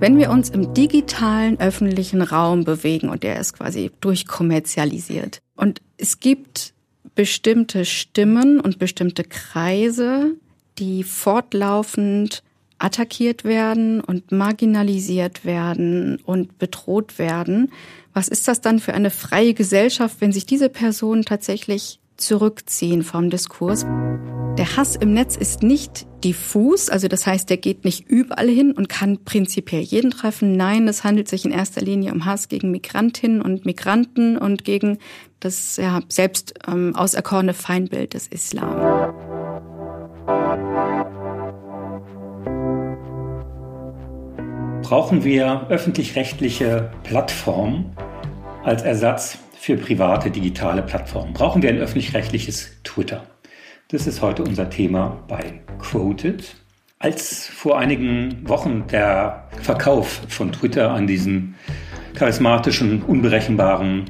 Wenn wir uns im digitalen öffentlichen Raum bewegen und der ist quasi durchkommerzialisiert und es gibt bestimmte Stimmen und bestimmte Kreise, die fortlaufend attackiert werden und marginalisiert werden und bedroht werden. Was ist das dann für eine freie Gesellschaft, wenn sich diese Personen tatsächlich zurückziehen vom Diskurs. Der Hass im Netz ist nicht diffus, also das heißt, der geht nicht überall hin und kann prinzipiell jeden treffen. Nein, es handelt sich in erster Linie um Hass gegen Migrantinnen und Migranten und gegen das ja, selbst ähm, auserkorene Feindbild des Islam. Brauchen wir öffentlich-rechtliche Plattformen als Ersatz für private digitale Plattformen? Brauchen wir ein öffentlich-rechtliches Twitter? Das ist heute unser Thema bei Quoted. Als vor einigen Wochen der Verkauf von Twitter an diesen charismatischen, unberechenbaren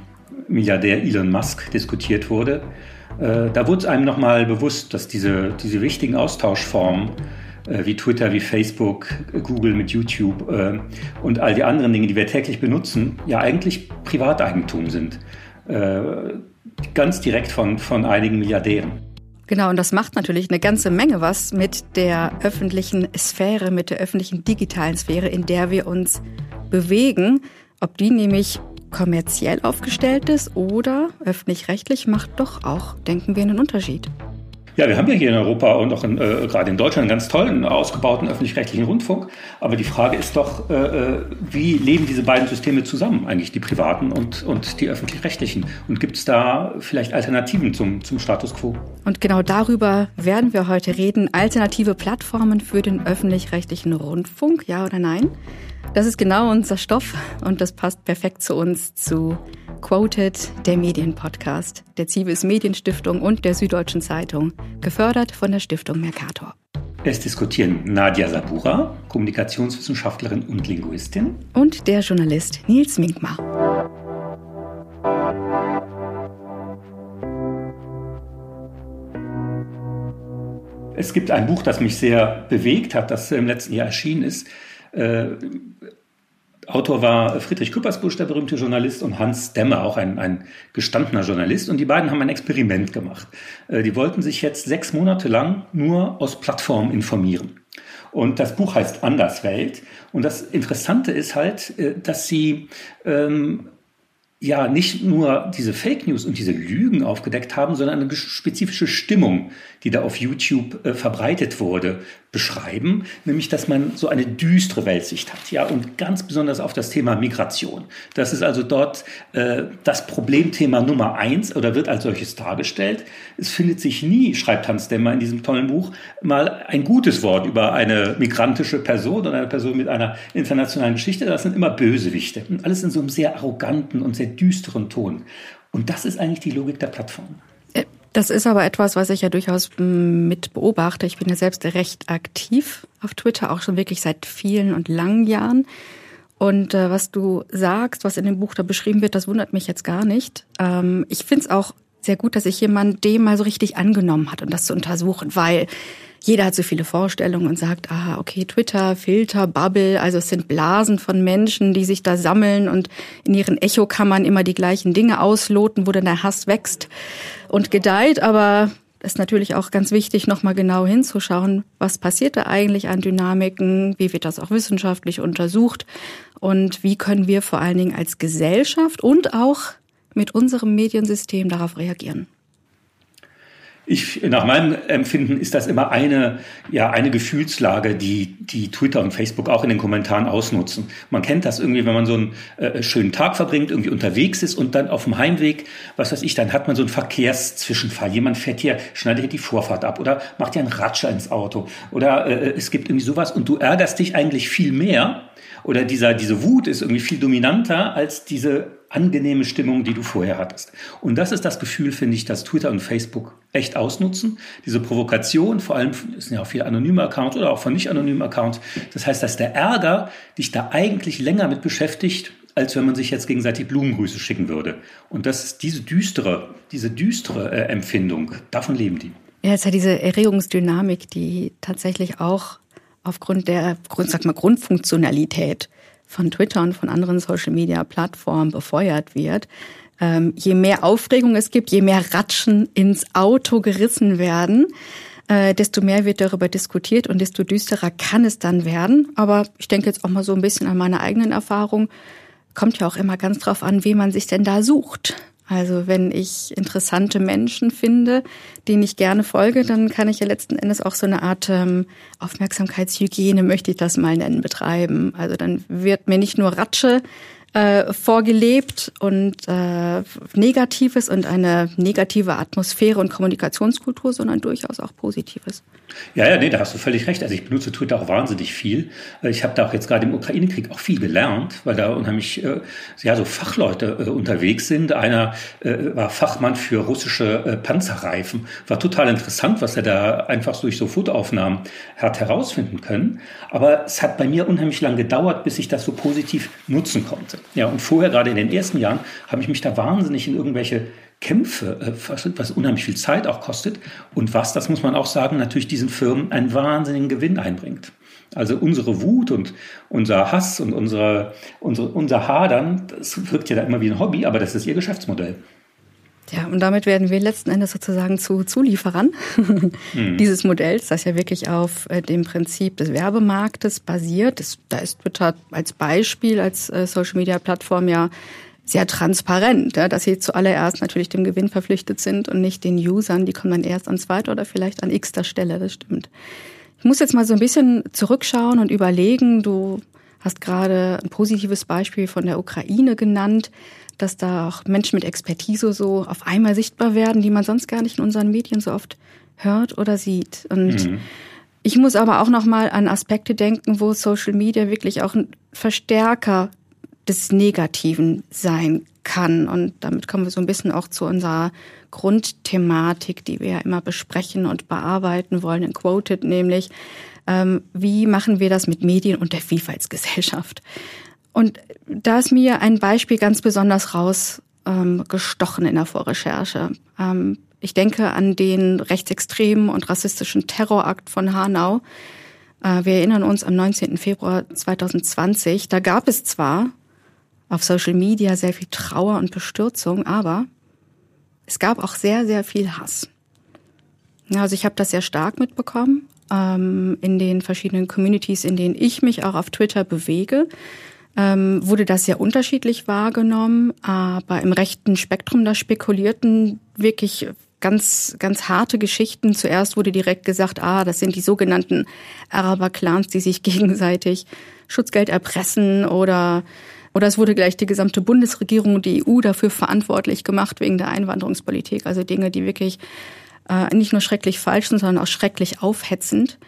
Milliardär Elon Musk diskutiert wurde, äh, da wurde es einem nochmal bewusst, dass diese, diese wichtigen Austauschformen äh, wie Twitter, wie Facebook, Google mit YouTube äh, und all die anderen Dinge, die wir täglich benutzen, ja eigentlich Privateigentum sind. Äh, ganz direkt von, von einigen Milliardären. Genau, und das macht natürlich eine ganze Menge was mit der öffentlichen Sphäre, mit der öffentlichen digitalen Sphäre, in der wir uns bewegen. Ob die nämlich kommerziell aufgestellt ist oder öffentlich-rechtlich, macht doch auch, denken wir, einen Unterschied. Ja, wir haben ja hier in Europa und auch in, äh, gerade in Deutschland einen ganz tollen, ausgebauten öffentlich-rechtlichen Rundfunk. Aber die Frage ist doch, äh, äh, wie leben diese beiden Systeme zusammen, eigentlich die privaten und, und die öffentlich-rechtlichen? Und gibt es da vielleicht Alternativen zum, zum Status quo? Und genau darüber werden wir heute reden. Alternative Plattformen für den öffentlich-rechtlichen Rundfunk, ja oder nein? Das ist genau unser Stoff und das passt perfekt zu uns, zu Quoted, der Medienpodcast der Zivis Medienstiftung und der Süddeutschen Zeitung, gefördert von der Stiftung Mercator. Es diskutieren Nadia Sabura, Kommunikationswissenschaftlerin und Linguistin, und der Journalist Nils Minkmar. Es gibt ein Buch, das mich sehr bewegt hat, das im letzten Jahr erschienen ist. Autor war Friedrich Küppersbusch, der berühmte Journalist, und Hans Demme, auch ein, ein gestandener Journalist. Und die beiden haben ein Experiment gemacht. Äh, die wollten sich jetzt sechs Monate lang nur aus Plattformen informieren. Und das Buch heißt Anderswelt. Und das Interessante ist halt, äh, dass sie ähm, ja nicht nur diese Fake News und diese Lügen aufgedeckt haben, sondern eine spezifische Stimmung, die da auf YouTube äh, verbreitet wurde, beschreiben, nämlich dass man so eine düstere Weltsicht hat, ja, und ganz besonders auf das Thema Migration. Das ist also dort äh, das Problemthema Nummer eins oder wird als solches dargestellt. Es findet sich nie, schreibt Hans Demmer in diesem tollen Buch, mal ein gutes Wort über eine migrantische Person oder eine Person mit einer internationalen Geschichte. Das sind immer Bösewichte und alles in so einem sehr arroganten und sehr düsteren Ton. Und das ist eigentlich die Logik der Plattform. Das ist aber etwas, was ich ja durchaus mm, mit beobachte. Ich bin ja selbst recht aktiv auf Twitter, auch schon wirklich seit vielen und langen Jahren. Und äh, was du sagst, was in dem Buch da beschrieben wird, das wundert mich jetzt gar nicht. Ähm, ich finde es auch sehr gut, dass sich jemand dem mal so richtig angenommen hat und das zu untersuchen, weil jeder hat so viele Vorstellungen und sagt, ah, okay, Twitter, Filter, Bubble, also es sind Blasen von Menschen, die sich da sammeln und in ihren Echokammern immer die gleichen Dinge ausloten, wo dann der Hass wächst und gedeiht. Aber es ist natürlich auch ganz wichtig, nochmal genau hinzuschauen, was passiert da eigentlich an Dynamiken, wie wird das auch wissenschaftlich untersucht und wie können wir vor allen Dingen als Gesellschaft und auch mit unserem Mediensystem darauf reagieren. Ich, nach meinem Empfinden ist das immer eine, ja, eine Gefühlslage, die, die Twitter und Facebook auch in den Kommentaren ausnutzen. Man kennt das irgendwie, wenn man so einen äh, schönen Tag verbringt, irgendwie unterwegs ist und dann auf dem Heimweg, was weiß ich, dann hat man so einen Verkehrszwischenfall. Jemand fährt hier, schneidet hier die Vorfahrt ab oder macht hier einen Ratscher ins Auto oder äh, es gibt irgendwie sowas und du ärgerst dich eigentlich viel mehr oder dieser, diese Wut ist irgendwie viel dominanter als diese angenehme Stimmung, die du vorher hattest. Und das ist das Gefühl, finde ich, dass Twitter und Facebook echt ausnutzen. Diese Provokation, vor allem sind ja auch viele anonyme Accounts oder auch von nicht anonymen Accounts. Das heißt, dass der Ärger dich da eigentlich länger mit beschäftigt, als wenn man sich jetzt gegenseitig Blumengrüße schicken würde. Und das ist diese düstere, diese düstere äh, Empfindung. Davon leben die. Ja, es hat diese Erregungsdynamik, die tatsächlich auch aufgrund der sag mal, Grundfunktionalität von Twitter und von anderen Social-Media-Plattformen befeuert wird, ähm, je mehr Aufregung es gibt, je mehr Ratschen ins Auto gerissen werden, äh, desto mehr wird darüber diskutiert und desto düsterer kann es dann werden. Aber ich denke jetzt auch mal so ein bisschen an meine eigenen Erfahrungen. Kommt ja auch immer ganz drauf an, wie man sich denn da sucht. Also wenn ich interessante Menschen finde, denen ich gerne folge, dann kann ich ja letzten Endes auch so eine Art ähm, Aufmerksamkeitshygiene, möchte ich das mal nennen, betreiben. Also dann wird mir nicht nur Ratsche äh, vorgelebt und äh, Negatives und eine negative Atmosphäre und Kommunikationskultur, sondern durchaus auch Positives. Ja, ja, nee, da hast du völlig recht. Also ich benutze Twitter auch wahnsinnig viel. Äh, ich habe da auch jetzt gerade im Ukraine-Krieg auch viel gelernt, weil da unheimlich äh, ja so Fachleute äh, unterwegs sind. Einer äh, war Fachmann für russische äh, Panzerreifen. War total interessant, was er da einfach durch so Fotoaufnahmen hat herausfinden können. Aber es hat bei mir unheimlich lang gedauert, bis ich das so positiv nutzen konnte. Ja, und vorher, gerade in den ersten Jahren, habe ich mich da wahnsinnig in irgendwelche Kämpfe, äh, was unheimlich viel Zeit auch kostet und was, das muss man auch sagen, natürlich diesen Firmen einen wahnsinnigen Gewinn einbringt. Also unsere Wut und unser Hass und unsere, unsere, unser Hadern, das wirkt ja da immer wie ein Hobby, aber das ist ihr Geschäftsmodell. Ja, und damit werden wir letzten Endes sozusagen zu Zulieferern mhm. dieses Modells, das ja wirklich auf äh, dem Prinzip des Werbemarktes basiert. Das, da ist Twitter als Beispiel, als äh, Social-Media-Plattform ja sehr transparent, ja, dass sie zuallererst natürlich dem Gewinn verpflichtet sind und nicht den Usern. Die kommen dann erst an zweiter oder vielleicht an x-ter Stelle, das stimmt. Ich muss jetzt mal so ein bisschen zurückschauen und überlegen. Du hast gerade ein positives Beispiel von der Ukraine genannt dass da auch Menschen mit Expertise so auf einmal sichtbar werden, die man sonst gar nicht in unseren Medien so oft hört oder sieht. Und mhm. ich muss aber auch noch mal an Aspekte denken, wo Social Media wirklich auch ein Verstärker des Negativen sein kann. Und damit kommen wir so ein bisschen auch zu unserer Grundthematik, die wir ja immer besprechen und bearbeiten wollen in Quoted, nämlich ähm, wie machen wir das mit Medien und der Vielfaltsgesellschaft? Und da ist mir ein Beispiel ganz besonders rausgestochen ähm, in der Vorrecherche. Ähm, ich denke an den rechtsextremen und rassistischen Terrorakt von Hanau. Äh, wir erinnern uns am 19. Februar 2020. Da gab es zwar auf Social Media sehr viel Trauer und Bestürzung, aber es gab auch sehr, sehr viel Hass. Also ich habe das sehr stark mitbekommen ähm, in den verschiedenen Communities, in denen ich mich auch auf Twitter bewege ähm, wurde das sehr unterschiedlich wahrgenommen, aber im rechten Spektrum da spekulierten wirklich ganz, ganz harte Geschichten. Zuerst wurde direkt gesagt, ah, das sind die sogenannten Araber-Clans, die sich gegenseitig Schutzgeld erpressen oder oder es wurde gleich die gesamte Bundesregierung und die EU dafür verantwortlich gemacht wegen der Einwanderungspolitik. Also Dinge, die wirklich äh, nicht nur schrecklich falsch sind, sondern auch schrecklich aufhetzend.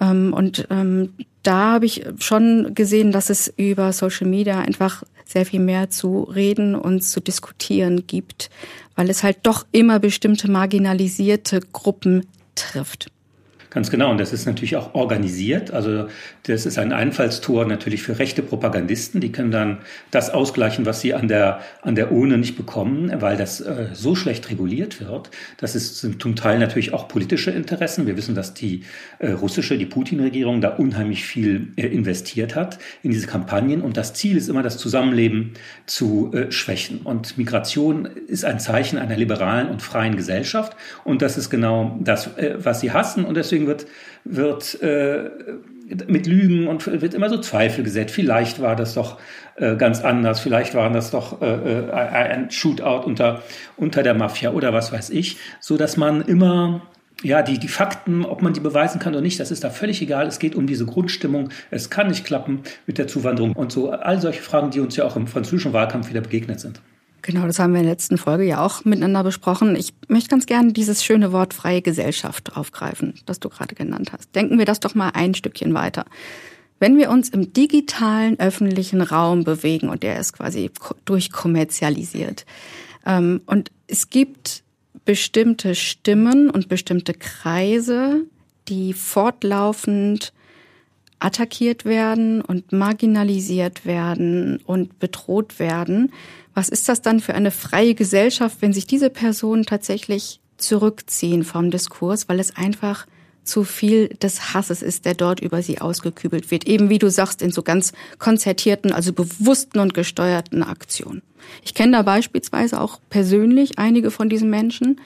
Ähm, und ähm, da habe ich schon gesehen, dass es über Social Media einfach sehr viel mehr zu reden und zu diskutieren gibt, weil es halt doch immer bestimmte marginalisierte Gruppen trifft. Ganz genau. Und das ist natürlich auch organisiert. Also das ist ein Einfallstor natürlich für rechte Propagandisten. Die können dann das ausgleichen, was sie an der, an der Urne nicht bekommen, weil das äh, so schlecht reguliert wird. Das ist, sind zum Teil natürlich auch politische Interessen. Wir wissen, dass die äh, russische, die Putin-Regierung da unheimlich viel äh, investiert hat in diese Kampagnen. Und das Ziel ist immer, das Zusammenleben zu äh, schwächen. Und Migration ist ein Zeichen einer liberalen und freien Gesellschaft. Und das ist genau das, äh, was sie hassen. Und deswegen deswegen wird, wird äh, mit Lügen und wird immer so Zweifel gesetzt. Vielleicht war das doch äh, ganz anders, vielleicht war das doch äh, äh, ein Shootout unter, unter der Mafia oder was weiß ich, so dass man immer ja, die, die Fakten, ob man die beweisen kann oder nicht, das ist da völlig egal. Es geht um diese Grundstimmung. Es kann nicht klappen mit der Zuwanderung und so. All solche Fragen, die uns ja auch im französischen Wahlkampf wieder begegnet sind. Genau, das haben wir in der letzten Folge ja auch miteinander besprochen. Ich möchte ganz gerne dieses schöne Wort freie Gesellschaft aufgreifen, das du gerade genannt hast. Denken wir das doch mal ein Stückchen weiter. Wenn wir uns im digitalen öffentlichen Raum bewegen und der ist quasi durchkommerzialisiert ähm, und es gibt bestimmte Stimmen und bestimmte Kreise, die fortlaufend attackiert werden und marginalisiert werden und bedroht werden, was ist das dann für eine freie Gesellschaft, wenn sich diese Personen tatsächlich zurückziehen vom Diskurs, weil es einfach zu viel des Hasses ist, der dort über sie ausgekübelt wird. Eben wie du sagst, in so ganz konzertierten, also bewussten und gesteuerten Aktionen. Ich kenne da beispielsweise auch persönlich einige von diesen Menschen,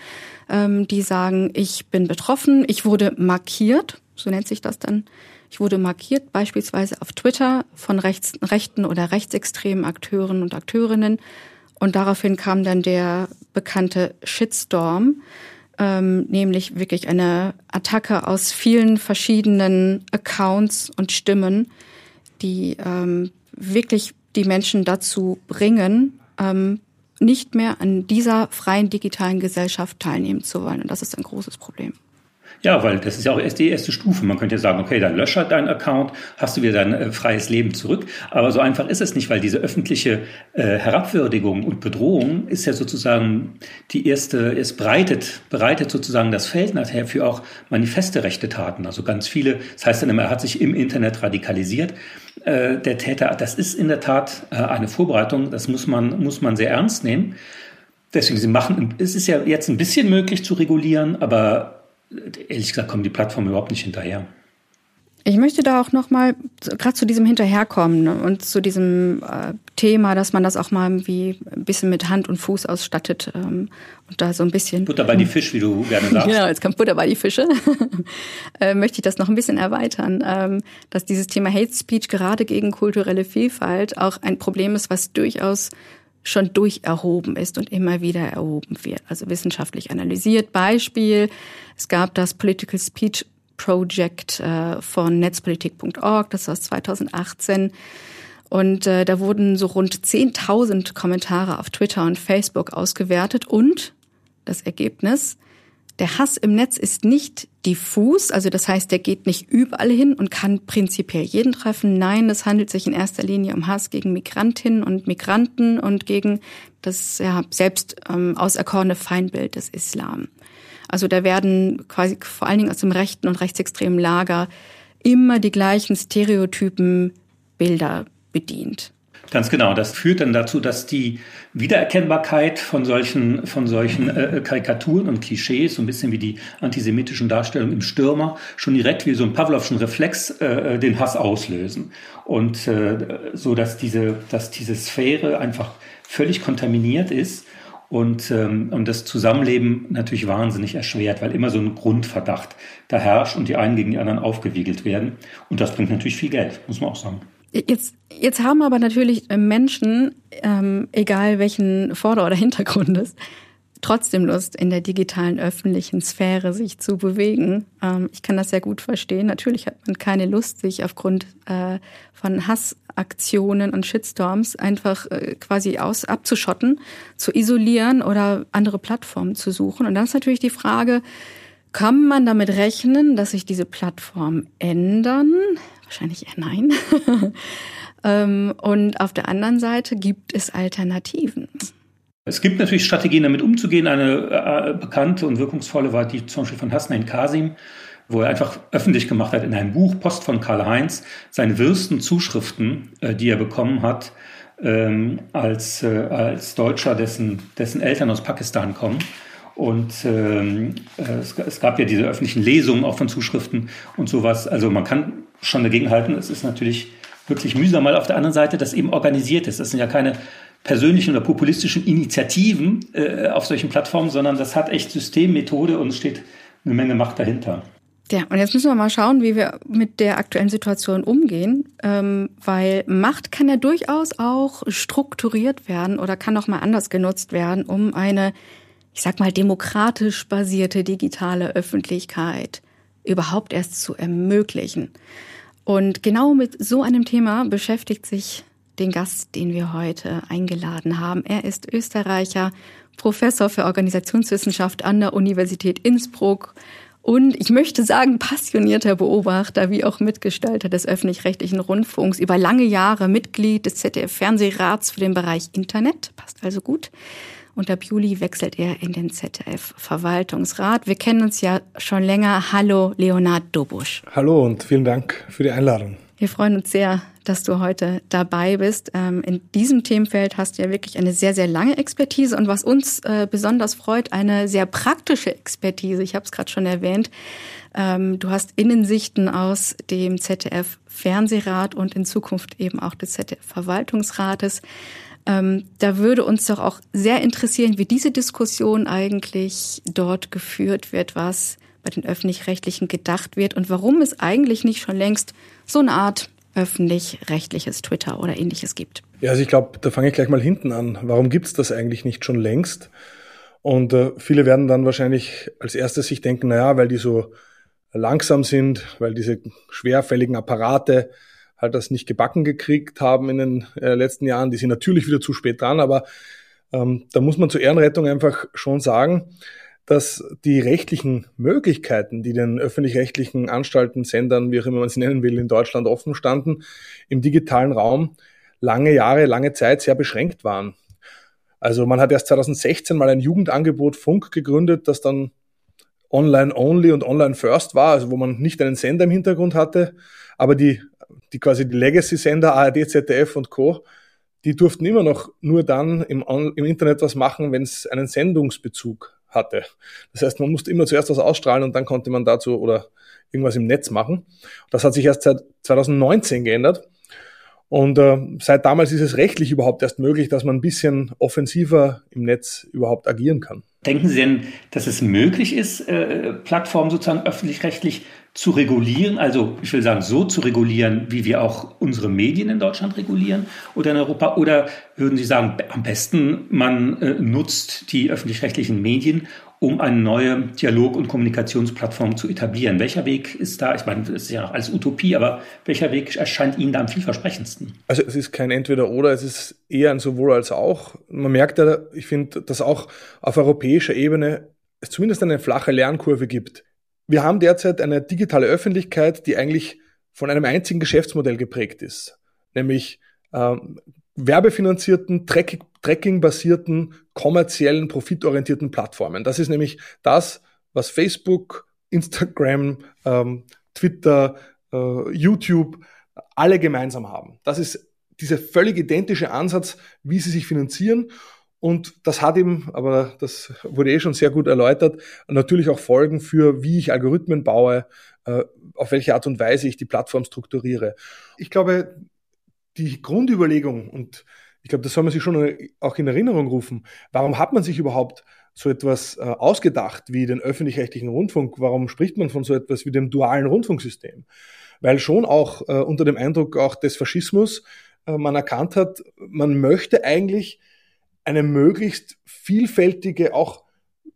ähm, die sagen, ich bin betroffen, ich wurde markiert, so nennt sich das dann. Ich wurde markiert, beispielsweise auf Twitter von rechts, rechten oder rechtsextremen Akteuren und Akteurinnen. Und daraufhin kam dann der bekannte Shitstorm, ähm, nämlich wirklich eine Attacke aus vielen verschiedenen Accounts und Stimmen, die ähm, wirklich die Menschen dazu bringen, ähm, nicht mehr an dieser freien digitalen Gesellschaft teilnehmen zu wollen. Und das ist ein großes Problem. Ja, weil das ist ja auch erst die erste Stufe. Man könnte ja sagen, okay, dann lösche halt deinen Account, hast du wieder dein äh, freies Leben zurück. Aber so einfach ist es nicht, weil diese öffentliche äh, Herabwürdigung und Bedrohung ist ja sozusagen die erste, es breitet, bereitet sozusagen das Feld nachher für auch manifeste rechte Taten. Also ganz viele, das heißt dann immer, er hat sich im Internet radikalisiert. Äh, der Täter, das ist in der Tat äh, eine Vorbereitung, das muss man, muss man sehr ernst nehmen. Deswegen, sie machen, es ist ja jetzt ein bisschen möglich zu regulieren, aber ehrlich gesagt kommen die Plattformen überhaupt nicht hinterher. Ich möchte da auch noch mal gerade zu diesem Hinterherkommen ne, und zu diesem äh, Thema, dass man das auch mal irgendwie ein bisschen mit Hand und Fuß ausstattet ähm, und da so ein bisschen Butter bei die Fisch, wie du gerne sagst. genau, jetzt kommt Butter bei die Fische. äh, möchte ich das noch ein bisschen erweitern, ähm, dass dieses Thema Hate Speech gerade gegen kulturelle Vielfalt auch ein Problem ist, was durchaus schon durcherhoben ist und immer wieder erhoben wird, also wissenschaftlich analysiert. Beispiel, es gab das Political Speech Project äh, von netzpolitik.org, das war 2018. Und äh, da wurden so rund 10.000 Kommentare auf Twitter und Facebook ausgewertet und das Ergebnis, der Hass im Netz ist nicht diffus, also das heißt, der geht nicht überall hin und kann prinzipiell jeden treffen. Nein, es handelt sich in erster Linie um Hass gegen Migrantinnen und Migranten und gegen das ja, selbst ähm, auserkorene Feindbild des Islam. Also da werden quasi vor allen Dingen aus dem rechten und rechtsextremen Lager immer die gleichen Stereotypen Bilder bedient. Ganz genau. Das führt dann dazu, dass die Wiedererkennbarkeit von solchen, von solchen äh, Karikaturen und Klischees, so ein bisschen wie die antisemitischen Darstellungen im Stürmer, schon direkt wie so ein Pavlovschen Reflex äh, den Hass auslösen. Und äh, so, dass diese, dass diese Sphäre einfach völlig kontaminiert ist und, ähm, und das Zusammenleben natürlich wahnsinnig erschwert, weil immer so ein Grundverdacht da herrscht und die einen gegen die anderen aufgewiegelt werden. Und das bringt natürlich viel Geld, muss man auch sagen. Jetzt, jetzt haben aber natürlich Menschen, ähm, egal welchen Vorder- oder Hintergrundes, trotzdem Lust, in der digitalen öffentlichen Sphäre sich zu bewegen. Ähm, ich kann das sehr gut verstehen. Natürlich hat man keine Lust, sich aufgrund äh, von Hassaktionen und Shitstorms einfach äh, quasi aus abzuschotten, zu isolieren oder andere Plattformen zu suchen. Und dann ist natürlich die Frage, kann man damit rechnen, dass sich diese Plattformen ändern? Wahrscheinlich eher nein. Ähm, und auf der anderen Seite gibt es Alternativen. Es gibt natürlich Strategien, damit umzugehen. Eine äh, bekannte und wirkungsvolle war die zum Beispiel von Hasnain Kasim, wo er einfach öffentlich gemacht hat in einem Buch Post von Karl-Heinz seine wirsten Zuschriften, äh, die er bekommen hat, ähm, als, äh, als Deutscher, dessen, dessen Eltern aus Pakistan kommen. Und ähm, es, es, gab ja diese öffentlichen Lesungen auch von Zuschriften und sowas. Also man kann schon dagegen halten. Es ist natürlich wirklich mühsam, mal auf der anderen Seite das eben organisiert ist. Das sind ja keine persönlichen oder populistischen Initiativen äh, auf solchen Plattformen, sondern das hat echt Systemmethode und es steht eine Menge Macht dahinter. Ja, und jetzt müssen wir mal schauen, wie wir mit der aktuellen Situation umgehen, ähm, weil Macht kann ja durchaus auch strukturiert werden oder kann auch mal anders genutzt werden, um eine, ich sag mal, demokratisch basierte digitale Öffentlichkeit überhaupt erst zu ermöglichen. Und genau mit so einem Thema beschäftigt sich den Gast, den wir heute eingeladen haben. Er ist Österreicher, Professor für Organisationswissenschaft an der Universität Innsbruck und ich möchte sagen, passionierter Beobachter wie auch Mitgestalter des öffentlich-rechtlichen Rundfunks, über lange Jahre Mitglied des ZDF-Fernsehrats für den Bereich Internet, passt also gut. Und ab Juli wechselt er in den ZDF-Verwaltungsrat. Wir kennen uns ja schon länger. Hallo, Leonard Dobusch. Hallo und vielen Dank für die Einladung. Wir freuen uns sehr, dass du heute dabei bist. Ähm, in diesem Themenfeld hast du ja wirklich eine sehr, sehr lange Expertise und was uns äh, besonders freut, eine sehr praktische Expertise. Ich habe es gerade schon erwähnt. Ähm, du hast Innensichten aus dem ZDF Fernsehrat und in Zukunft eben auch des ZDF Verwaltungsrates. Ähm, da würde uns doch auch sehr interessieren, wie diese Diskussion eigentlich dort geführt wird, was bei den öffentlich-rechtlichen gedacht wird und warum es eigentlich nicht schon längst so eine Art öffentlich-rechtliches Twitter oder ähnliches gibt. Ja, also ich glaube, da fange ich gleich mal hinten an. Warum gibt es das eigentlich nicht schon längst? Und äh, viele werden dann wahrscheinlich als erstes sich denken, naja, weil die so langsam sind, weil diese schwerfälligen Apparate halt das nicht gebacken gekriegt haben in den äh, letzten Jahren. Die sind natürlich wieder zu spät dran, aber ähm, da muss man zur Ehrenrettung einfach schon sagen, dass die rechtlichen Möglichkeiten, die den öffentlich-rechtlichen Anstalten, Sendern, wie auch immer man sie nennen will, in Deutschland offen standen, im digitalen Raum lange Jahre, lange Zeit sehr beschränkt waren. Also man hat erst 2016 mal ein Jugendangebot Funk gegründet, das dann online-only und online-first war, also wo man nicht einen Sender im Hintergrund hatte, aber die, die quasi die Legacy-Sender ARD, ZDF und Co., die durften immer noch nur dann im, im Internet was machen, wenn es einen Sendungsbezug hatte. Das heißt, man musste immer zuerst was ausstrahlen und dann konnte man dazu oder irgendwas im Netz machen. Das hat sich erst seit 2019 geändert. Und äh, seit damals ist es rechtlich überhaupt erst möglich, dass man ein bisschen offensiver im Netz überhaupt agieren kann. Denken Sie denn, dass es möglich ist, äh, Plattformen sozusagen öffentlich-rechtlich zu regulieren, also ich will sagen, so zu regulieren, wie wir auch unsere Medien in Deutschland regulieren oder in Europa? Oder würden Sie sagen, am besten man äh, nutzt die öffentlich-rechtlichen Medien, um eine neue Dialog- und Kommunikationsplattform zu etablieren? Welcher Weg ist da? Ich meine, das ist ja alles Utopie, aber welcher Weg erscheint Ihnen da am vielversprechendsten? Also es ist kein Entweder-Oder, es ist eher ein sowohl als auch. Man merkt ja, ich finde, dass auch auf europäischer Ebene es zumindest eine flache Lernkurve gibt wir haben derzeit eine digitale Öffentlichkeit, die eigentlich von einem einzigen Geschäftsmodell geprägt ist, nämlich ähm, werbefinanzierten, tracking-basierten, kommerziellen, profitorientierten Plattformen. Das ist nämlich das, was Facebook, Instagram, ähm, Twitter, äh, YouTube alle gemeinsam haben. Das ist dieser völlig identische Ansatz, wie sie sich finanzieren. Und das hat eben, aber das wurde eh schon sehr gut erläutert, natürlich auch Folgen für, wie ich Algorithmen baue, äh, auf welche Art und Weise ich die Plattform strukturiere. Ich glaube, die Grundüberlegung, und ich glaube, das soll man sich schon auch in Erinnerung rufen, warum hat man sich überhaupt so etwas äh, ausgedacht wie den öffentlich-rechtlichen Rundfunk? Warum spricht man von so etwas wie dem dualen Rundfunksystem? Weil schon auch äh, unter dem Eindruck auch des Faschismus man erkannt hat, man möchte eigentlich eine möglichst vielfältige auch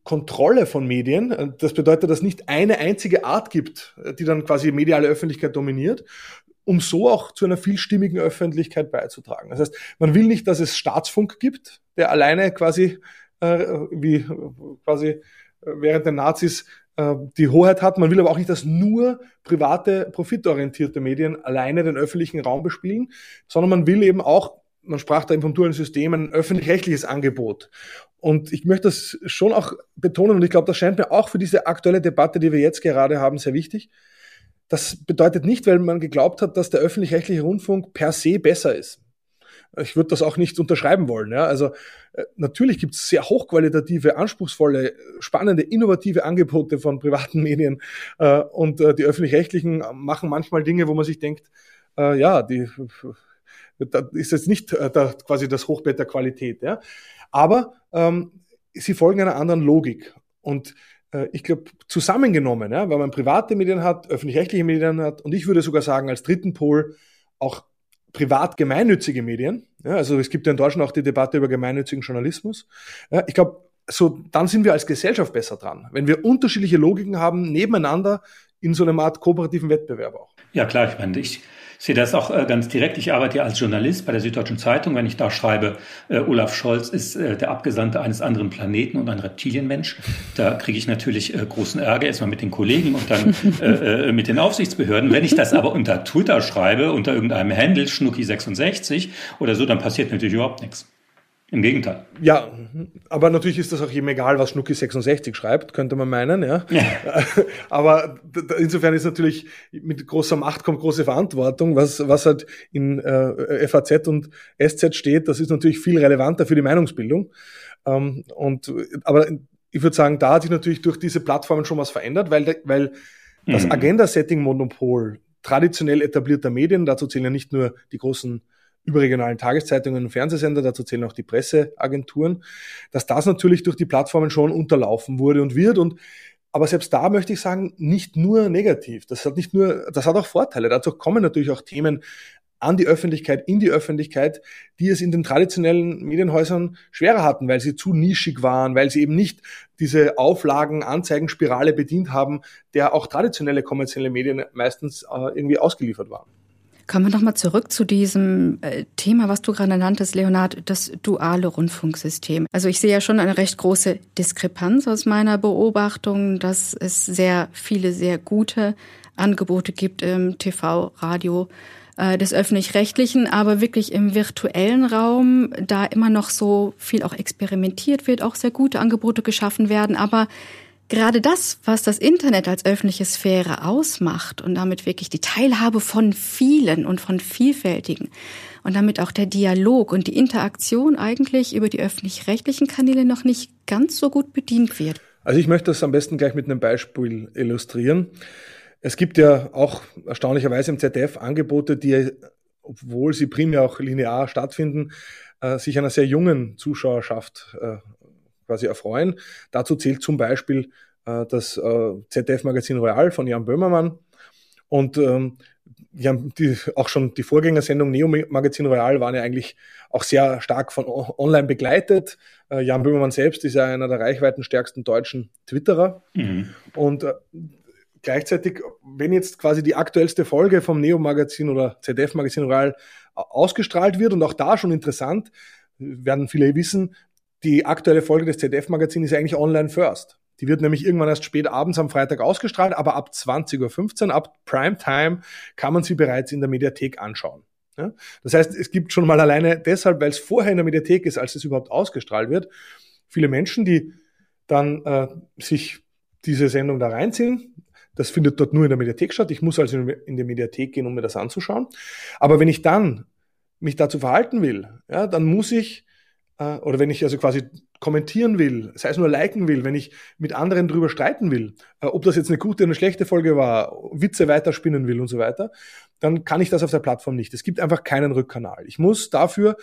Kontrolle von Medien. Das bedeutet, dass es nicht eine einzige Art gibt, die dann quasi mediale Öffentlichkeit dominiert, um so auch zu einer vielstimmigen Öffentlichkeit beizutragen. Das heißt, man will nicht, dass es Staatsfunk gibt, der alleine quasi äh, wie quasi während der Nazis äh, die Hoheit hat. Man will aber auch nicht, dass nur private, profitorientierte Medien alleine den öffentlichen Raum bespielen, sondern man will eben auch man sprach da im vom dualen System, ein öffentlich-rechtliches Angebot. Und ich möchte das schon auch betonen, und ich glaube, das scheint mir auch für diese aktuelle Debatte, die wir jetzt gerade haben, sehr wichtig. Das bedeutet nicht, weil man geglaubt hat, dass der öffentlich-rechtliche Rundfunk per se besser ist. Ich würde das auch nicht unterschreiben wollen. Ja. Also äh, natürlich gibt es sehr hochqualitative, anspruchsvolle, spannende, innovative Angebote von privaten Medien. Äh, und äh, die öffentlich-rechtlichen machen manchmal Dinge, wo man sich denkt, ja, die da ist jetzt nicht quasi das Hochbett der Qualität. Ja? Aber ähm, sie folgen einer anderen Logik. Und ich glaube, zusammengenommen, ja, wenn man private Medien hat, öffentlich-rechtliche Medien hat und ich würde sogar sagen, als dritten Pol auch privat gemeinnützige Medien. Ja, also es gibt ja in Deutschland auch die Debatte über gemeinnützigen Journalismus. Ja, ich glaube, so dann sind wir als Gesellschaft besser dran, wenn wir unterschiedliche Logiken haben nebeneinander in so einer Art kooperativen Wettbewerb auch. Ja klar, ich meine, ich sehe das auch äh, ganz direkt. Ich arbeite ja als Journalist bei der Süddeutschen Zeitung. Wenn ich da schreibe, äh, Olaf Scholz ist äh, der Abgesandte eines anderen Planeten und ein Reptilienmensch, da kriege ich natürlich äh, großen Ärger erstmal mit den Kollegen und dann mit den Aufsichtsbehörden. Wenn ich das aber unter Twitter schreibe, unter irgendeinem Handle, Schnucki66 oder so, dann passiert natürlich überhaupt nichts. Im Gegenteil. Ja, aber natürlich ist das auch jedem egal, was Schnucki 66 schreibt, könnte man meinen, ja. ja. Aber insofern ist natürlich mit großer Macht kommt große Verantwortung. Was, was halt in äh, FAZ und SZ steht, das ist natürlich viel relevanter für die Meinungsbildung. Ähm, und, aber ich würde sagen, da hat sich natürlich durch diese Plattformen schon was verändert, weil, weil das mhm. Agenda-Setting-Monopol traditionell etablierter Medien, dazu zählen ja nicht nur die großen überregionalen Tageszeitungen und Fernsehsender, dazu zählen auch die Presseagenturen, dass das natürlich durch die Plattformen schon unterlaufen wurde und wird und aber selbst da möchte ich sagen, nicht nur negativ. Das hat nicht nur, das hat auch Vorteile. Dazu kommen natürlich auch Themen an die Öffentlichkeit, in die Öffentlichkeit, die es in den traditionellen Medienhäusern schwerer hatten, weil sie zu nischig waren, weil sie eben nicht diese Auflagen, Anzeigenspirale bedient haben, der auch traditionelle kommerzielle Medien meistens äh, irgendwie ausgeliefert waren. Kommen wir nochmal zurück zu diesem äh, Thema, was du gerade nanntest, Leonard, das duale Rundfunksystem. Also ich sehe ja schon eine recht große Diskrepanz aus meiner Beobachtung, dass es sehr viele sehr gute Angebote gibt im TV, Radio, äh, des öffentlich-rechtlichen, aber wirklich im virtuellen Raum, da immer noch so viel auch experimentiert wird, auch sehr gute Angebote geschaffen werden, aber gerade das, was das Internet als öffentliche Sphäre ausmacht und damit wirklich die Teilhabe von vielen und von vielfältigen und damit auch der Dialog und die Interaktion eigentlich über die öffentlich-rechtlichen Kanäle noch nicht ganz so gut bedient wird. Also ich möchte das am besten gleich mit einem Beispiel illustrieren. Es gibt ja auch erstaunlicherweise im ZDF Angebote, die, obwohl sie primär auch linear stattfinden, äh, sich einer sehr jungen Zuschauerschaft äh, quasi erfreuen. Dazu zählt zum Beispiel äh, das äh, ZDF-Magazin Royal von Jan Böhmermann. Und ähm, ja, die, auch schon die Vorgängersendung Neo Magazin Royal waren ja eigentlich auch sehr stark von online begleitet. Äh, Jan Böhmermann selbst ist ja einer der reichweitenstärksten deutschen Twitterer. Mhm. Und äh, gleichzeitig, wenn jetzt quasi die aktuellste Folge vom Neo Magazin oder ZDF Magazin Royal ausgestrahlt wird und auch da schon interessant, werden viele wissen, die aktuelle Folge des ZDF-Magazins ist eigentlich online first. Die wird nämlich irgendwann erst spät abends am Freitag ausgestrahlt, aber ab 20.15 Uhr, ab Primetime, kann man sie bereits in der Mediathek anschauen. Ja? Das heißt, es gibt schon mal alleine deshalb, weil es vorher in der Mediathek ist, als es überhaupt ausgestrahlt wird, viele Menschen, die dann äh, sich diese Sendung da reinziehen. Das findet dort nur in der Mediathek statt. Ich muss also in die Mediathek gehen, um mir das anzuschauen. Aber wenn ich dann mich dazu verhalten will, ja, dann muss ich äh, oder wenn ich also quasi kommentieren will, sei es nur liken will, wenn ich mit anderen drüber streiten will, äh, ob das jetzt eine gute oder eine schlechte Folge war, Witze weiterspinnen will und so weiter, dann kann ich das auf der Plattform nicht. Es gibt einfach keinen Rückkanal. Ich muss dafür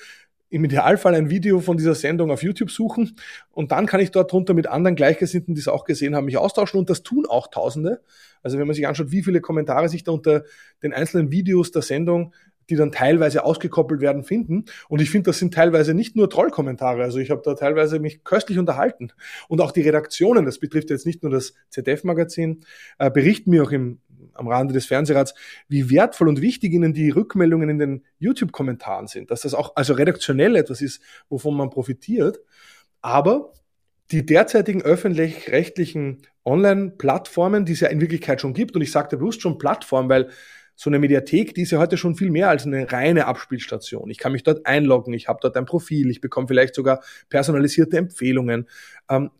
im Idealfall ein Video von dieser Sendung auf YouTube suchen und dann kann ich dort drunter mit anderen Gleichgesinnten, die es auch gesehen haben, mich austauschen und das tun auch Tausende. Also wenn man sich anschaut, wie viele Kommentare sich da unter den einzelnen Videos der Sendung die dann teilweise ausgekoppelt werden, finden. Und ich finde, das sind teilweise nicht nur Trollkommentare. Also ich habe da teilweise mich köstlich unterhalten. Und auch die Redaktionen, das betrifft jetzt nicht nur das ZDF-Magazin, äh, berichten mir auch im, am Rande des Fernsehrats, wie wertvoll und wichtig ihnen die Rückmeldungen in den YouTube-Kommentaren sind. Dass das auch also redaktionell etwas ist, wovon man profitiert. Aber die derzeitigen öffentlich-rechtlichen Online-Plattformen, die es ja in Wirklichkeit schon gibt, und ich sagte bewusst schon Plattform, weil so eine Mediathek, die ist ja heute schon viel mehr als eine reine Abspielstation. Ich kann mich dort einloggen, ich habe dort ein Profil, ich bekomme vielleicht sogar personalisierte Empfehlungen. Ähm,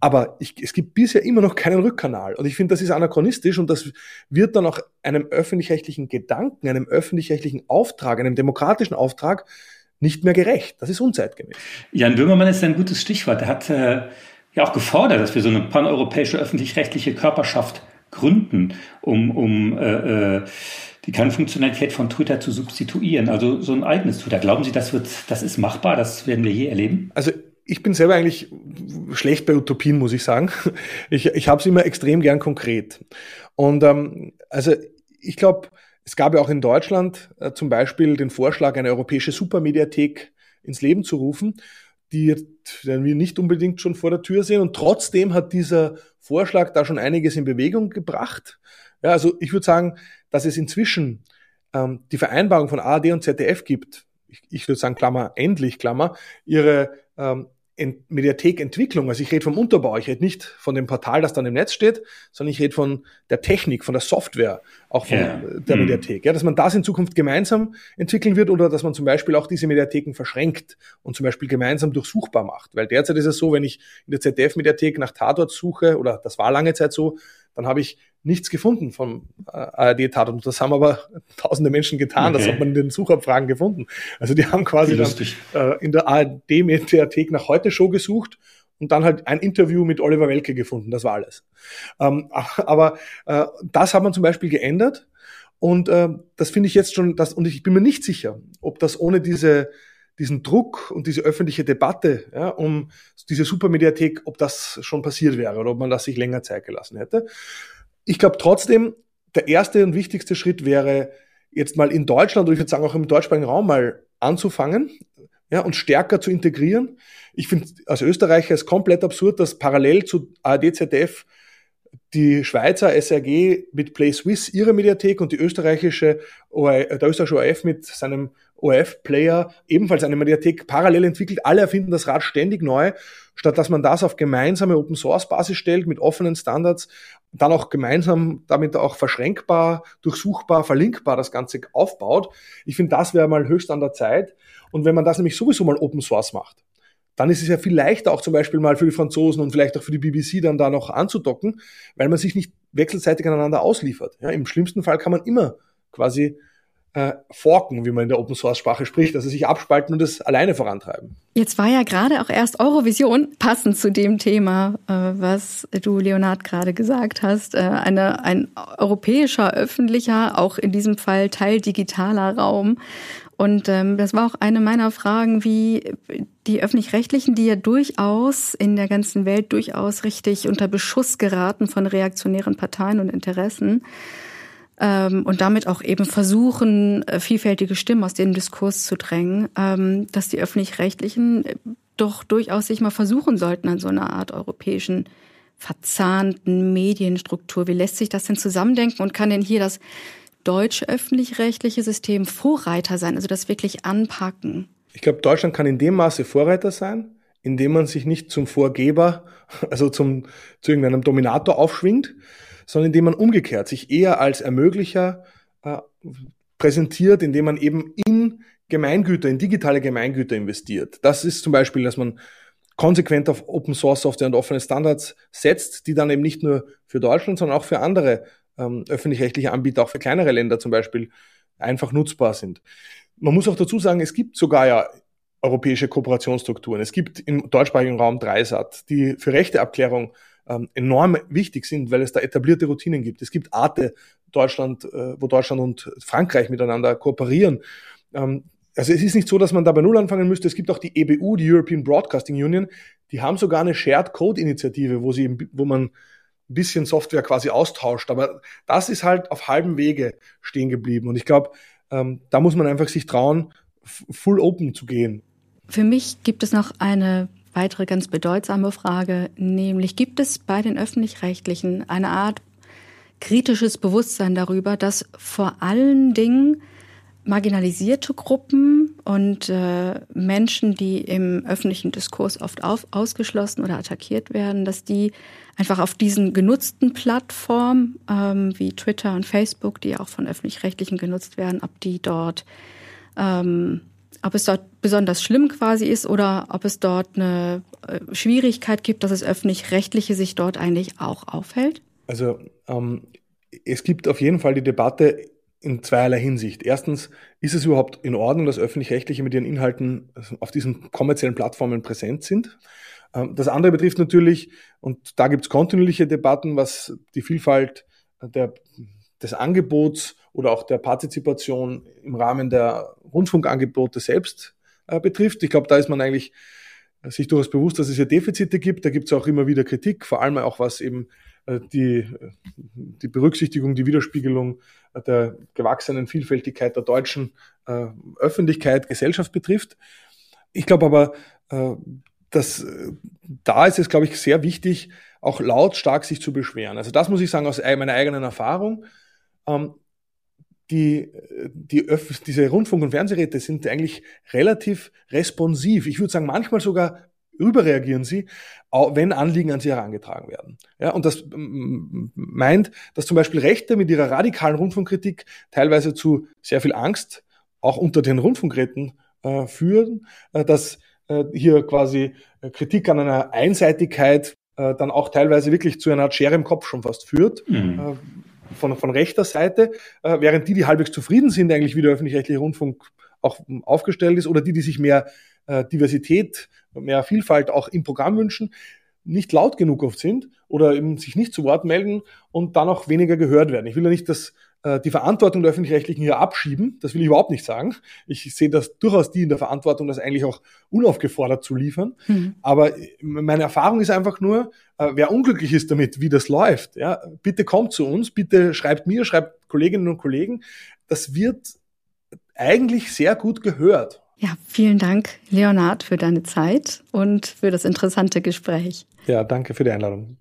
aber ich, es gibt bisher immer noch keinen Rückkanal. Und ich finde, das ist anachronistisch und das wird dann auch einem öffentlich-rechtlichen Gedanken, einem öffentlich-rechtlichen Auftrag, einem demokratischen Auftrag nicht mehr gerecht. Das ist unzeitgemäß. Jan Böhmermann ist ein gutes Stichwort. Er hat äh, ja auch gefordert, dass wir so eine paneuropäische öffentlich-rechtliche Körperschaft gründen, um, um äh, äh, die Kernfunktionalität von Twitter zu substituieren. Also so ein eigenes Twitter. Glauben Sie, das wird, das ist machbar? Das werden wir je erleben? Also ich bin selber eigentlich schlecht bei Utopien, muss ich sagen. Ich, ich habe es immer extrem gern konkret. Und ähm, also ich glaube, es gab ja auch in Deutschland äh, zum Beispiel den Vorschlag, eine europäische Supermediathek ins Leben zu rufen die wir nicht unbedingt schon vor der Tür sehen. Und trotzdem hat dieser Vorschlag da schon einiges in Bewegung gebracht. Ja, also ich würde sagen, dass es inzwischen ähm, die Vereinbarung von ARD und ZDF gibt, ich, ich würde sagen, Klammer, endlich, Klammer, ihre ähm, Mediathekentwicklung, also ich rede vom Unterbau, ich rede nicht von dem Portal, das dann im Netz steht, sondern ich rede von der Technik, von der Software, auch von yeah. der mhm. Mediathek. Ja, dass man das in Zukunft gemeinsam entwickeln wird oder dass man zum Beispiel auch diese Mediatheken verschränkt und zum Beispiel gemeinsam durchsuchbar macht. Weil derzeit ist es so, wenn ich in der ZDF-Mediathek nach Tatort suche, oder das war lange Zeit so, dann habe ich nichts gefunden vom äh, ARD-Tatort. Und das haben aber tausende Menschen getan. Okay. Das hat man in den Suchabfragen gefunden. Also die haben quasi dann, äh, in der ARD-Mediathek nach heute Show gesucht und dann halt ein Interview mit Oliver Welke gefunden. Das war alles. Ähm, aber äh, das hat man zum Beispiel geändert. Und äh, das finde ich jetzt schon, das, und ich bin mir nicht sicher, ob das ohne diese, diesen Druck und diese öffentliche Debatte ja, um diese Supermediathek, ob das schon passiert wäre oder ob man das sich länger Zeit gelassen hätte. Ich glaube trotzdem, der erste und wichtigste Schritt wäre, jetzt mal in Deutschland oder ich würde sagen auch im deutschsprachigen Raum mal anzufangen ja, und stärker zu integrieren. Ich finde als Österreicher es komplett absurd, dass parallel zu ARD, ZDF die Schweizer SRG mit Play Swiss ihre Mediathek und die österreichische der österreichische ORF mit seinem ORF-Player ebenfalls eine Mediathek parallel entwickelt. Alle erfinden das Rad ständig neu, statt dass man das auf gemeinsame Open-Source-Basis stellt mit offenen Standards, dann auch gemeinsam damit auch verschränkbar, durchsuchbar, verlinkbar das Ganze aufbaut. Ich finde, das wäre mal höchst an der Zeit. Und wenn man das nämlich sowieso mal Open Source macht, dann ist es ja viel leichter auch zum Beispiel mal für die Franzosen und vielleicht auch für die BBC dann da noch anzudocken, weil man sich nicht wechselseitig aneinander ausliefert. Ja, Im schlimmsten Fall kann man immer quasi äh, forken, wie man in der Open Source Sprache spricht, also sich abspalten und es alleine vorantreiben. Jetzt war ja gerade auch erst Eurovision passend zu dem Thema, äh, was du Leonard gerade gesagt hast, äh, eine, ein europäischer öffentlicher, auch in diesem Fall teildigitaler Raum. Und ähm, das war auch eine meiner Fragen, wie die öffentlich-rechtlichen, die ja durchaus in der ganzen Welt durchaus richtig unter Beschuss geraten von reaktionären Parteien und Interessen ähm, und damit auch eben versuchen, äh, vielfältige Stimmen aus dem Diskurs zu drängen, ähm, dass die öffentlich-rechtlichen doch durchaus sich mal versuchen sollten an so einer Art europäischen verzahnten Medienstruktur. Wie lässt sich das denn zusammendenken und kann denn hier das deutsche öffentlich-rechtliche System Vorreiter sein, also das wirklich anpacken? Ich glaube, Deutschland kann in dem Maße Vorreiter sein, indem man sich nicht zum Vorgeber, also zum, zu irgendeinem Dominator aufschwingt, sondern indem man umgekehrt sich eher als Ermöglicher äh, präsentiert, indem man eben in Gemeingüter, in digitale Gemeingüter investiert. Das ist zum Beispiel, dass man konsequent auf Open Source Software und offene Standards setzt, die dann eben nicht nur für Deutschland, sondern auch für andere ähm, öffentlich-rechtliche Anbieter, auch für kleinere Länder zum Beispiel, einfach nutzbar sind. Man muss auch dazu sagen, es gibt sogar ja europäische Kooperationsstrukturen. Es gibt im deutschsprachigen Raum Dreisat, die für Rechteabklärung ähm, enorm wichtig sind, weil es da etablierte Routinen gibt. Es gibt Arte Deutschland, äh, wo Deutschland und Frankreich miteinander kooperieren. Ähm, also es ist nicht so, dass man da bei Null anfangen müsste. Es gibt auch die EBU, die European Broadcasting Union, die haben sogar eine Shared Code Initiative, wo wo man ein bisschen Software quasi austauscht. Aber das ist halt auf halbem Wege stehen geblieben. Und ich glaube, ähm, da muss man einfach sich trauen, full open zu gehen. Für mich gibt es noch eine weitere ganz bedeutsame Frage, nämlich gibt es bei den öffentlich-rechtlichen eine Art kritisches Bewusstsein darüber, dass vor allen Dingen marginalisierte Gruppen und äh, Menschen, die im öffentlichen Diskurs oft auf, ausgeschlossen oder attackiert werden, dass die einfach auf diesen genutzten Plattformen ähm, wie Twitter und Facebook, die auch von öffentlich-rechtlichen genutzt werden, ob die dort, ähm, ob es dort besonders schlimm quasi ist oder ob es dort eine äh, Schwierigkeit gibt, dass es öffentlich-rechtliche sich dort eigentlich auch aufhält? Also ähm, es gibt auf jeden Fall die Debatte in zweierlei Hinsicht. Erstens, ist es überhaupt in Ordnung, dass öffentlich-rechtliche mit ihren Inhalten auf diesen kommerziellen Plattformen präsent sind? Ähm, das andere betrifft natürlich, und da gibt es kontinuierliche Debatten, was die Vielfalt der, des Angebots oder auch der Partizipation im Rahmen der Rundfunkangebote selbst äh, betrifft. Ich glaube, da ist man eigentlich sich durchaus bewusst, dass es hier Defizite gibt. Da gibt es auch immer wieder Kritik, vor allem auch was eben äh, die, die Berücksichtigung, die Widerspiegelung der gewachsenen Vielfältigkeit der deutschen äh, Öffentlichkeit, Gesellschaft betrifft. Ich glaube aber, äh, dass äh, da ist es, glaube ich, sehr wichtig, auch lautstark sich zu beschweren. Also das muss ich sagen aus meiner eigenen Erfahrung. Ähm, die, die Öff diese Rundfunk- und Fernsehräte sind eigentlich relativ responsiv. Ich würde sagen, manchmal sogar überreagieren sie, wenn Anliegen an sie herangetragen werden. Ja, und das meint, dass zum Beispiel Rechte mit ihrer radikalen Rundfunkkritik teilweise zu sehr viel Angst auch unter den Rundfunkräten äh, führen, äh, dass äh, hier quasi äh, Kritik an einer Einseitigkeit äh, dann auch teilweise wirklich zu einer Art Schere im Kopf schon fast führt. Mhm. Von, von rechter Seite, äh, während die, die halbwegs zufrieden sind, eigentlich wie der öffentlich-rechtliche Rundfunk auch aufgestellt ist, oder die, die sich mehr äh, Diversität, mehr Vielfalt auch im Programm wünschen, nicht laut genug oft sind oder eben sich nicht zu Wort melden und dann auch weniger gehört werden. Ich will ja nicht das äh, die Verantwortung der Öffentlich-Rechtlichen hier abschieben. Das will ich überhaupt nicht sagen. Ich sehe das durchaus die in der Verantwortung, das eigentlich auch unaufgefordert zu liefern. Mhm. Aber meine Erfahrung ist einfach nur, äh, wer unglücklich ist damit, wie das läuft, ja, bitte kommt zu uns, bitte schreibt mir, schreibt Kolleginnen und Kollegen. Das wird eigentlich sehr gut gehört. Ja, vielen Dank, Leonard, für deine Zeit und für das interessante Gespräch. Ja, danke für die Einladung.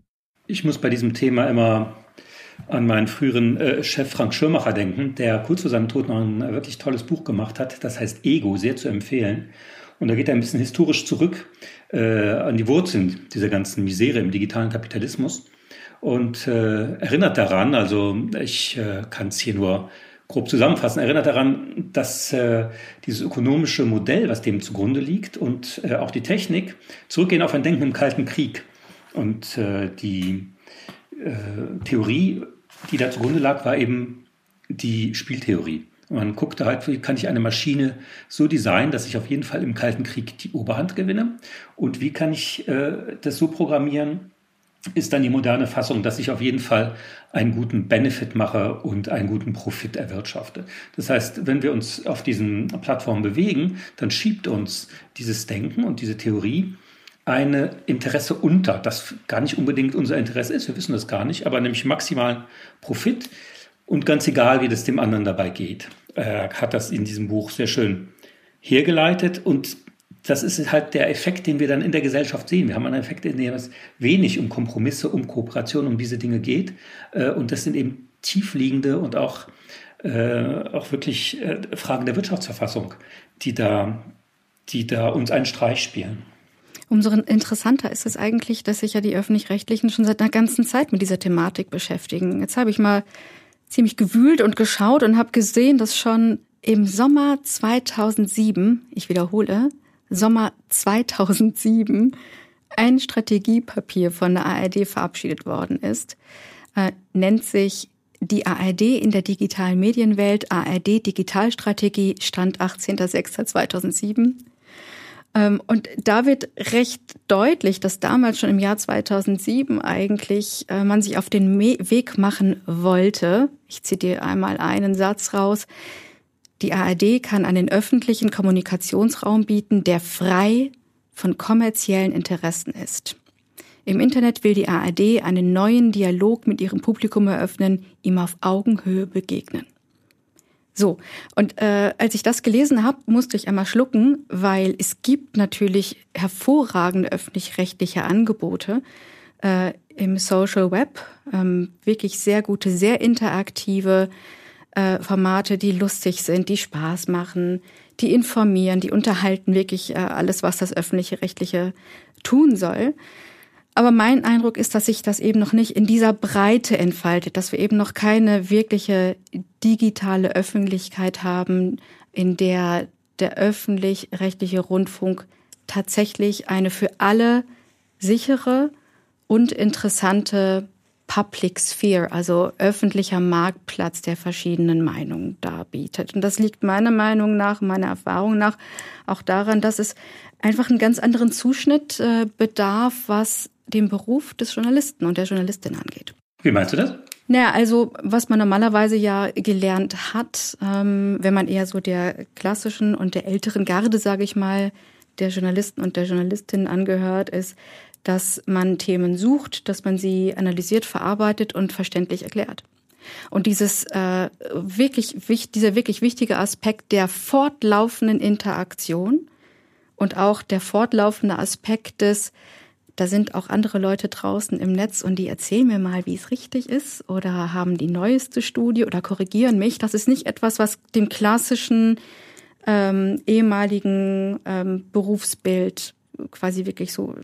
Ich muss bei diesem Thema immer an meinen früheren äh, Chef Frank Schirmacher denken, der kurz vor seinem Tod noch ein äh, wirklich tolles Buch gemacht hat. Das heißt Ego, sehr zu empfehlen. Und da geht er ein bisschen historisch zurück äh, an die Wurzeln dieser ganzen Misere im digitalen Kapitalismus und äh, erinnert daran, also ich äh, kann es hier nur grob zusammenfassen, erinnert daran, dass äh, dieses ökonomische Modell, was dem zugrunde liegt und äh, auch die Technik zurückgehen auf ein Denken im Kalten Krieg. Und äh, die äh, Theorie, die da zugrunde lag, war eben die Spieltheorie. Man guckte halt, wie kann ich eine Maschine so designen, dass ich auf jeden Fall im Kalten Krieg die Oberhand gewinne? Und wie kann ich äh, das so programmieren, ist dann die moderne Fassung, dass ich auf jeden Fall einen guten Benefit mache und einen guten Profit erwirtschafte. Das heißt, wenn wir uns auf diesen Plattformen bewegen, dann schiebt uns dieses Denken und diese Theorie eine Interesse unter, das gar nicht unbedingt unser Interesse ist, wir wissen das gar nicht, aber nämlich maximalen Profit und ganz egal, wie das dem anderen dabei geht. Er hat das in diesem Buch sehr schön hergeleitet und das ist halt der Effekt, den wir dann in der Gesellschaft sehen. Wir haben einen Effekt, in dem es wenig um Kompromisse, um Kooperation, um diese Dinge geht. Äh, und das sind eben tiefliegende und auch, äh, auch wirklich äh, Fragen der Wirtschaftsverfassung, die da, die da uns einen Streich spielen. Umso interessanter ist es eigentlich, dass sich ja die öffentlich-rechtlichen schon seit einer ganzen Zeit mit dieser Thematik beschäftigen. Jetzt habe ich mal ziemlich gewühlt und geschaut und habe gesehen, dass schon im Sommer 2007, ich wiederhole, Sommer 2007 ein Strategiepapier von der ARD verabschiedet worden ist, äh, nennt sich die ARD in der digitalen Medienwelt, ARD Digitalstrategie, Stand 18.06.2007. Ähm, und da wird recht deutlich, dass damals schon im Jahr 2007 eigentlich äh, man sich auf den Weg machen wollte. Ich zitiere einmal einen Satz raus. Die ARD kann einen öffentlichen Kommunikationsraum bieten, der frei von kommerziellen Interessen ist. Im Internet will die ARD einen neuen Dialog mit ihrem Publikum eröffnen, ihm auf Augenhöhe begegnen. So, und äh, als ich das gelesen habe, musste ich einmal schlucken, weil es gibt natürlich hervorragende öffentlich-rechtliche Angebote äh, im Social Web, ähm, wirklich sehr gute, sehr interaktive äh, Formate, die lustig sind, die Spaß machen, die informieren, die unterhalten wirklich äh, alles, was das öffentliche Rechtliche tun soll. Aber mein Eindruck ist, dass sich das eben noch nicht in dieser Breite entfaltet, dass wir eben noch keine wirkliche digitale Öffentlichkeit haben, in der der öffentlich-rechtliche Rundfunk tatsächlich eine für alle sichere und interessante Public Sphere, also öffentlicher Marktplatz der verschiedenen Meinungen darbietet. Und das liegt meiner Meinung nach, meiner Erfahrung nach auch daran, dass es einfach einen ganz anderen Zuschnitt äh, bedarf, was den Beruf des Journalisten und der Journalistin angeht. Wie meinst du das? Naja, also was man normalerweise ja gelernt hat, ähm, wenn man eher so der klassischen und der älteren Garde, sage ich mal, der Journalisten und der Journalistinnen angehört, ist, dass man Themen sucht, dass man sie analysiert, verarbeitet und verständlich erklärt. Und dieses äh, wirklich, dieser wirklich wichtige Aspekt der fortlaufenden Interaktion und auch der fortlaufende Aspekt des da sind auch andere Leute draußen im Netz und die erzählen mir mal, wie es richtig ist oder haben die neueste Studie oder korrigieren mich. Das ist nicht etwas, was dem klassischen ähm, ehemaligen ähm, Berufsbild quasi wirklich so,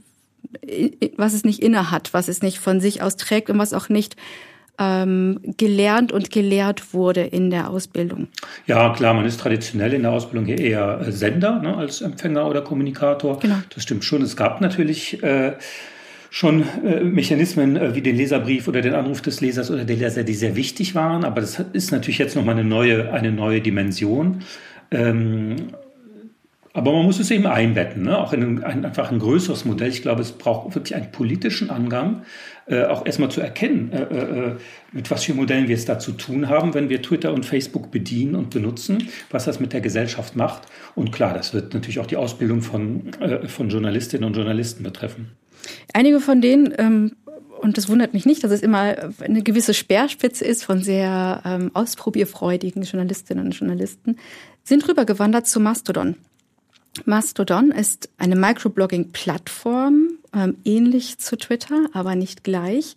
was es nicht inne hat, was es nicht von sich aus trägt und was auch nicht ähm, gelernt und gelehrt wurde in der Ausbildung. Ja, klar, man ist traditionell in der Ausbildung hier eher äh, Sender ne, als Empfänger oder Kommunikator. Genau. Das stimmt schon. Es gab natürlich äh, schon äh, Mechanismen äh, wie den Leserbrief oder den Anruf des Lesers oder der Leser, die sehr wichtig waren. Aber das ist natürlich jetzt nochmal eine neue, eine neue Dimension. Ähm, aber man muss es eben einbetten, ne? auch in ein, ein, einfach ein größeres Modell. Ich glaube, es braucht wirklich einen politischen Angang, äh, auch erstmal zu erkennen, äh, äh, mit was für Modellen wir es da zu tun haben, wenn wir Twitter und Facebook bedienen und benutzen, was das mit der Gesellschaft macht. Und klar, das wird natürlich auch die Ausbildung von, äh, von Journalistinnen und Journalisten betreffen. Einige von denen ähm und das wundert mich nicht, dass es immer eine gewisse Speerspitze ist von sehr ähm, ausprobierfreudigen Journalistinnen und Journalisten, sind rübergewandert zu Mastodon. Mastodon ist eine Microblogging-Plattform, ähm, ähnlich zu Twitter, aber nicht gleich,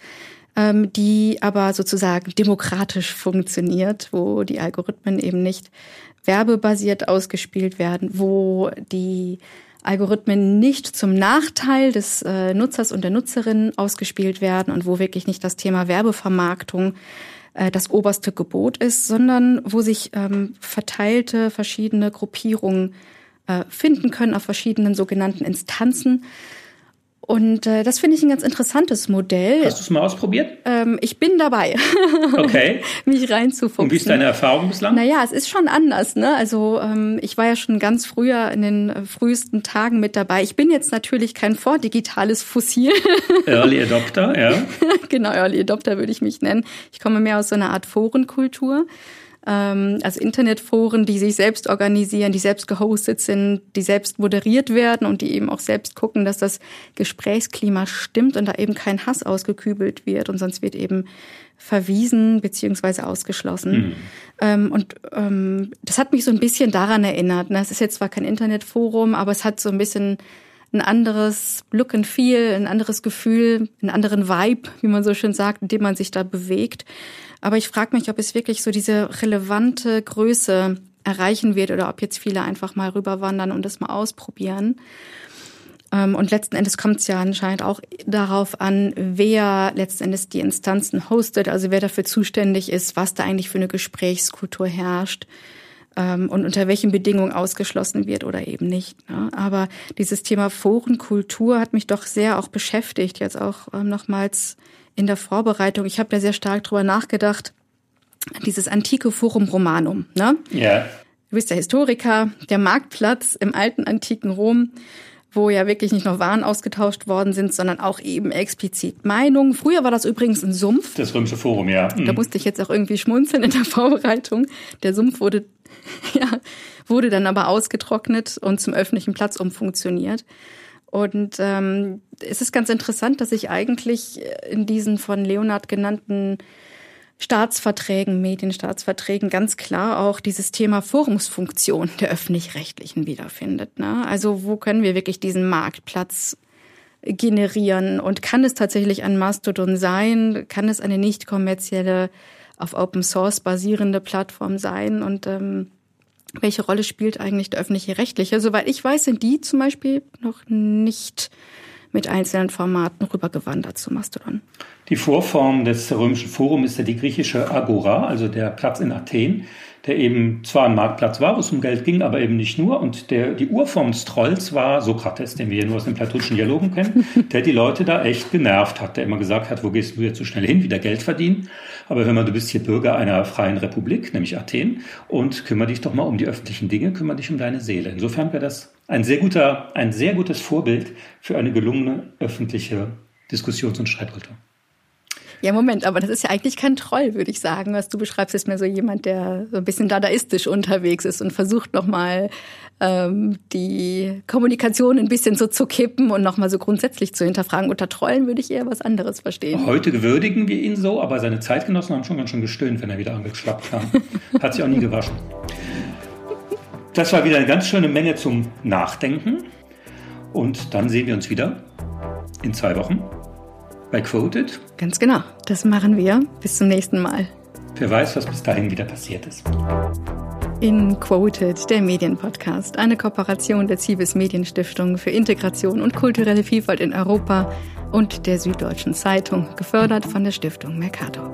ähm, die aber sozusagen demokratisch funktioniert, wo die Algorithmen eben nicht werbebasiert ausgespielt werden, wo die Algorithmen nicht zum Nachteil des äh, Nutzers und der Nutzerin ausgespielt werden und wo wirklich nicht das Thema Werbevermarktung äh, das oberste Gebot ist, sondern wo sich ähm, verteilte verschiedene Gruppierungen äh, finden können auf verschiedenen sogenannten Instanzen. Und äh, das finde ich ein ganz interessantes Modell. Hast du es mal ausprobiert? Ähm, ich bin dabei. Okay. mich reinzufuchsen. Und wie ist deine Erfahrung bislang? Naja, es ist schon anders. Ne? Also ähm, ich war ja schon ganz früher in den äh, frühesten Tagen mit dabei. Ich bin jetzt natürlich kein vordigitales Fossil. Early Adopter, ja. genau, Early Adopter würde ich mich nennen. Ich komme mehr aus so einer Art Forenkultur ähm, also Internetforen, die sich selbst organisieren, die selbst gehostet sind, die selbst moderiert werden und die eben auch selbst gucken, dass das Gesprächsklima stimmt und da eben kein Hass ausgekübelt wird und sonst wird eben verwiesen beziehungsweise ausgeschlossen. Mhm. Ähm, und ähm, das hat mich so ein bisschen daran erinnert. Ne? Es ist jetzt zwar kein Internetforum, aber es hat so ein bisschen ein anderes Look and Feel, ein anderes Gefühl, einen anderen Vibe, wie man so schön sagt, in dem man sich da bewegt. Aber ich frage mich, ob es wirklich so diese relevante Größe erreichen wird oder ob jetzt viele einfach mal rüberwandern und das mal ausprobieren. Ähm, und letzten Endes kommt es ja anscheinend auch darauf an, wer letzten Endes die Instanzen hostet, also wer dafür zuständig ist, was da eigentlich für eine Gesprächskultur herrscht ähm, und unter welchen Bedingungen ausgeschlossen wird oder eben nicht. Ne? Aber dieses Thema Forenkultur hat mich doch sehr auch beschäftigt, jetzt auch ähm, nochmals in der Vorbereitung. Ich habe da sehr stark drüber nachgedacht. Dieses antike Forum Romanum, ne? Ja. Du bist der Historiker, der Marktplatz im alten antiken Rom, wo ja wirklich nicht nur Waren ausgetauscht worden sind, sondern auch eben explizit Meinungen. Früher war das übrigens ein Sumpf. Das Römische Forum, ja. Mhm. Da musste ich jetzt auch irgendwie schmunzeln in der Vorbereitung. Der Sumpf wurde, ja, wurde dann aber ausgetrocknet und zum öffentlichen Platz umfunktioniert. Und ähm, es ist ganz interessant, dass ich eigentlich in diesen von Leonard genannten Staatsverträgen, Medienstaatsverträgen ganz klar auch dieses Thema Forumsfunktion der öffentlich-rechtlichen wiederfindet. Ne? Also wo können wir wirklich diesen Marktplatz generieren und kann es tatsächlich ein Mastodon sein? Kann es eine nicht kommerzielle, auf Open Source basierende Plattform sein? Und ähm, welche Rolle spielt eigentlich der öffentliche Rechtliche? Soweit ich weiß, sind die zum Beispiel noch nicht mit einzelnen Formaten rübergewandert zu Mastodon. Die Vorform des römischen Forums ist ja die griechische Agora, also der Platz in Athen, der eben zwar ein Marktplatz war, wo es um Geld ging, aber eben nicht nur. Und der, die Urform des Trolls war Sokrates, den wir ja nur aus den platonischen Dialogen kennen, der die Leute da echt genervt hat, der immer gesagt hat, wo gehst du jetzt so schnell hin, wieder Geld verdienen. Aber hör mal, du bist hier Bürger einer freien Republik, nämlich Athen, und kümmere dich doch mal um die öffentlichen Dinge, kümmere dich um deine Seele. Insofern wäre das ein sehr guter, ein sehr gutes Vorbild für eine gelungene öffentliche Diskussions- und Streitkultur. Ja, Moment, aber das ist ja eigentlich kein Troll, würde ich sagen. Was du beschreibst, ist mehr so jemand, der so ein bisschen dadaistisch unterwegs ist und versucht nochmal ähm, die Kommunikation ein bisschen so zu kippen und nochmal so grundsätzlich zu hinterfragen. Unter Trollen würde ich eher was anderes verstehen. Heute gewürdigen wir ihn so, aber seine Zeitgenossen haben schon ganz schön gestöhnt, wenn er wieder angeschlappt kam. Hat sich auch nie gewaschen. Das war wieder eine ganz schöne Menge zum Nachdenken. Und dann sehen wir uns wieder in zwei Wochen bei Quoted. Ganz genau, das machen wir. Bis zum nächsten Mal. Wer weiß, was bis dahin wieder passiert ist. In Quoted, der Medienpodcast, eine Kooperation der Zivis Medienstiftung für Integration und kulturelle Vielfalt in Europa und der Süddeutschen Zeitung, gefördert von der Stiftung Mercator.